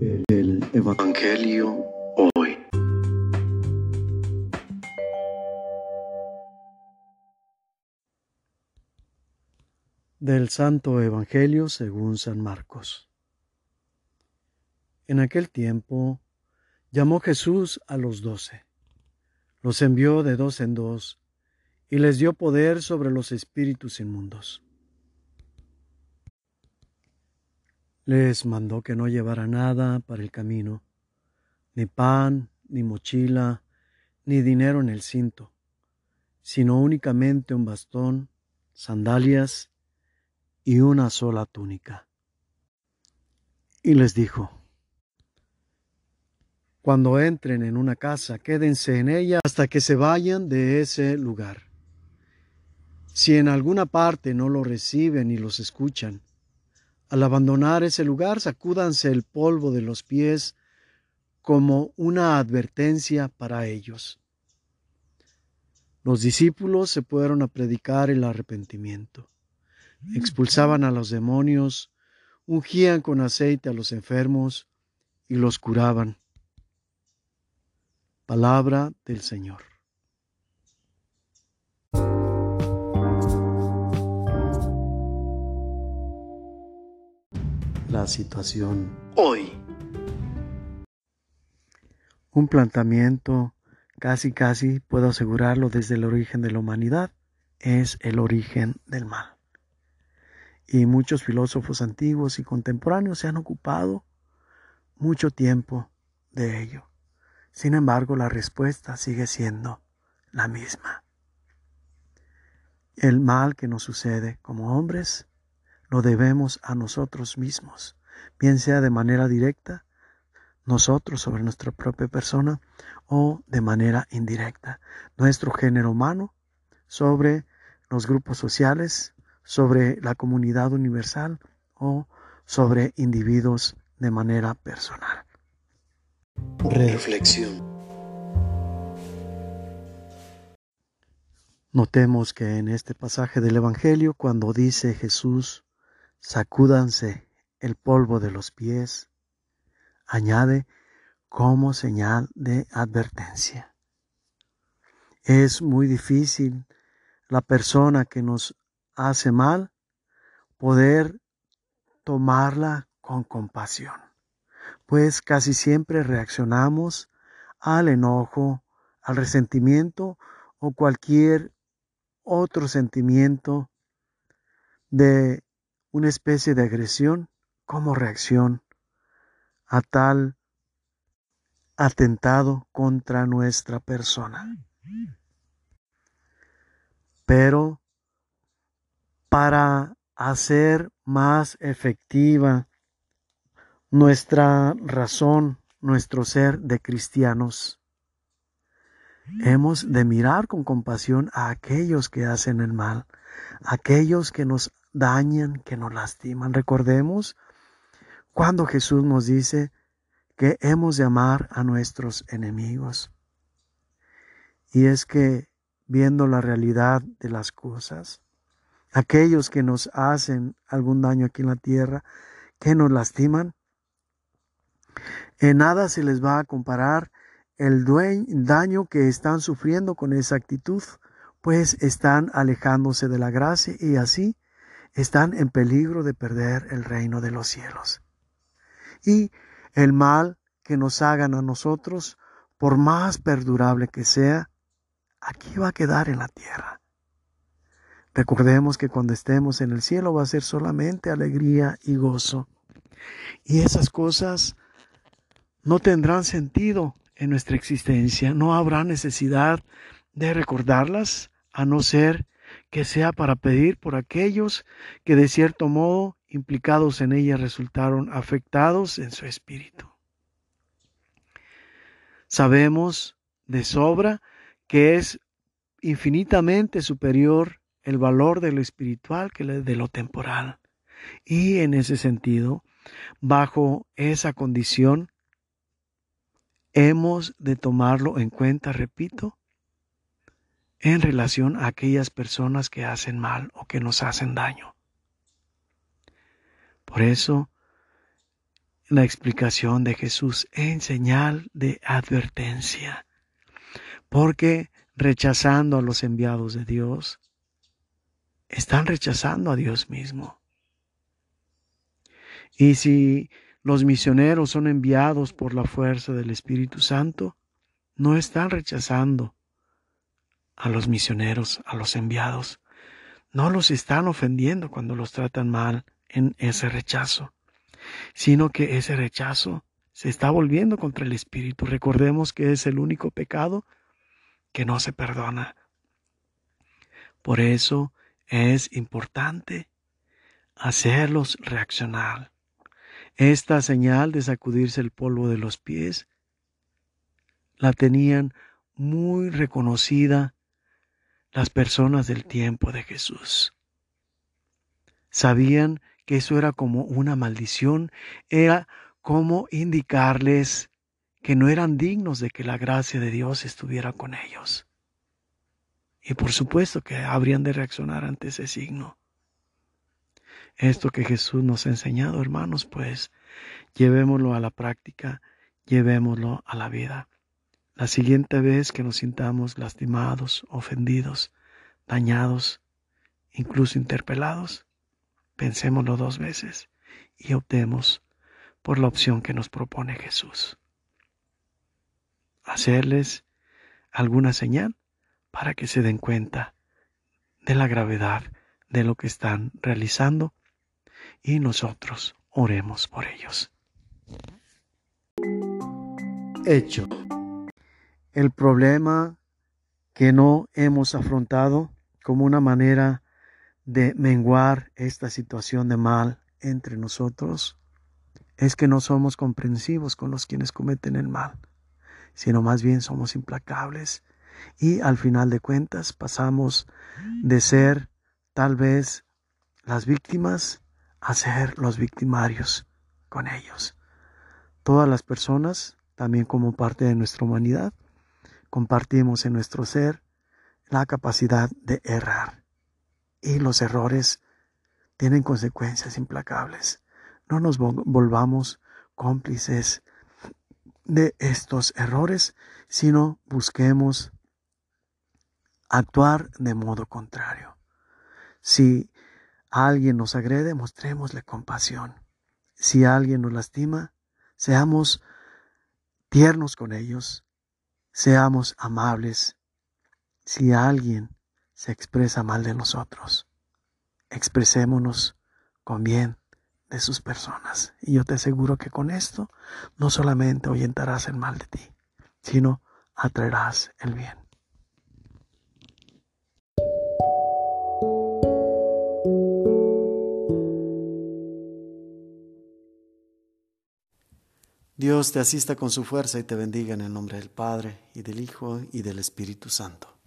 El Evangelio hoy. Del Santo Evangelio según San Marcos. En aquel tiempo llamó Jesús a los doce, los envió de dos en dos y les dio poder sobre los espíritus inmundos Les mandó que no llevara nada para el camino, ni pan, ni mochila, ni dinero en el cinto, sino únicamente un bastón, sandalias y una sola túnica. Y les dijo, Cuando entren en una casa, quédense en ella hasta que se vayan de ese lugar. Si en alguna parte no lo reciben y los escuchan, al abandonar ese lugar, sacúdanse el polvo de los pies como una advertencia para ellos. Los discípulos se fueron a predicar el arrepentimiento. Expulsaban a los demonios, ungían con aceite a los enfermos y los curaban. Palabra del Señor. La situación hoy. Un planteamiento casi casi, puedo asegurarlo desde el origen de la humanidad, es el origen del mal. Y muchos filósofos antiguos y contemporáneos se han ocupado mucho tiempo de ello. Sin embargo, la respuesta sigue siendo la misma. El mal que nos sucede como hombres lo debemos a nosotros mismos, bien sea de manera directa, nosotros sobre nuestra propia persona, o de manera indirecta, nuestro género humano sobre los grupos sociales, sobre la comunidad universal o sobre individuos de manera personal. Reflexión. Notemos que en este pasaje del Evangelio, cuando dice Jesús, sacúdanse el polvo de los pies, añade como señal de advertencia. Es muy difícil la persona que nos hace mal poder tomarla con compasión, pues casi siempre reaccionamos al enojo, al resentimiento o cualquier otro sentimiento de una especie de agresión como reacción a tal atentado contra nuestra persona. Pero para hacer más efectiva nuestra razón, nuestro ser de cristianos, hemos de mirar con compasión a aquellos que hacen el mal, aquellos que nos dañan, que nos lastiman. Recordemos cuando Jesús nos dice que hemos de amar a nuestros enemigos. Y es que viendo la realidad de las cosas, aquellos que nos hacen algún daño aquí en la tierra, que nos lastiman, en nada se les va a comparar el daño que están sufriendo con esa actitud, pues están alejándose de la gracia y así están en peligro de perder el reino de los cielos. Y el mal que nos hagan a nosotros, por más perdurable que sea, aquí va a quedar en la tierra. Recordemos que cuando estemos en el cielo va a ser solamente alegría y gozo. Y esas cosas no tendrán sentido en nuestra existencia. No habrá necesidad de recordarlas a no ser que sea para pedir por aquellos que de cierto modo implicados en ella resultaron afectados en su espíritu. Sabemos de sobra que es infinitamente superior el valor de lo espiritual que de lo temporal. Y en ese sentido, bajo esa condición, hemos de tomarlo en cuenta, repito, en relación a aquellas personas que hacen mal o que nos hacen daño. Por eso la explicación de Jesús en señal de advertencia, porque rechazando a los enviados de Dios, están rechazando a Dios mismo. Y si los misioneros son enviados por la fuerza del Espíritu Santo, no están rechazando a los misioneros, a los enviados. No los están ofendiendo cuando los tratan mal en ese rechazo, sino que ese rechazo se está volviendo contra el Espíritu. Recordemos que es el único pecado que no se perdona. Por eso es importante hacerlos reaccionar. Esta señal de sacudirse el polvo de los pies la tenían muy reconocida las personas del tiempo de Jesús. Sabían que eso era como una maldición, era como indicarles que no eran dignos de que la gracia de Dios estuviera con ellos. Y por supuesto que habrían de reaccionar ante ese signo. Esto que Jesús nos ha enseñado, hermanos, pues llevémoslo a la práctica, llevémoslo a la vida. La siguiente vez que nos sintamos lastimados, ofendidos, dañados, incluso interpelados, pensémoslo dos veces y optemos por la opción que nos propone Jesús. Hacerles alguna señal para que se den cuenta de la gravedad de lo que están realizando y nosotros oremos por ellos. Hecho. El problema que no hemos afrontado como una manera de menguar esta situación de mal entre nosotros es que no somos comprensivos con los quienes cometen el mal, sino más bien somos implacables y al final de cuentas pasamos de ser tal vez las víctimas a ser los victimarios con ellos. Todas las personas, también como parte de nuestra humanidad, compartimos en nuestro ser la capacidad de errar. Y los errores tienen consecuencias implacables. No nos volvamos cómplices de estos errores, sino busquemos actuar de modo contrario. Si alguien nos agrede, mostrémosle compasión. Si alguien nos lastima, seamos tiernos con ellos, seamos amables. Si alguien se expresa mal de nosotros, expresémonos con bien de sus personas. Y yo te aseguro que con esto no solamente ahuyentarás el mal de ti, sino atraerás el bien. Dios te asista con su fuerza y te bendiga en el nombre del Padre, y del Hijo, y del Espíritu Santo.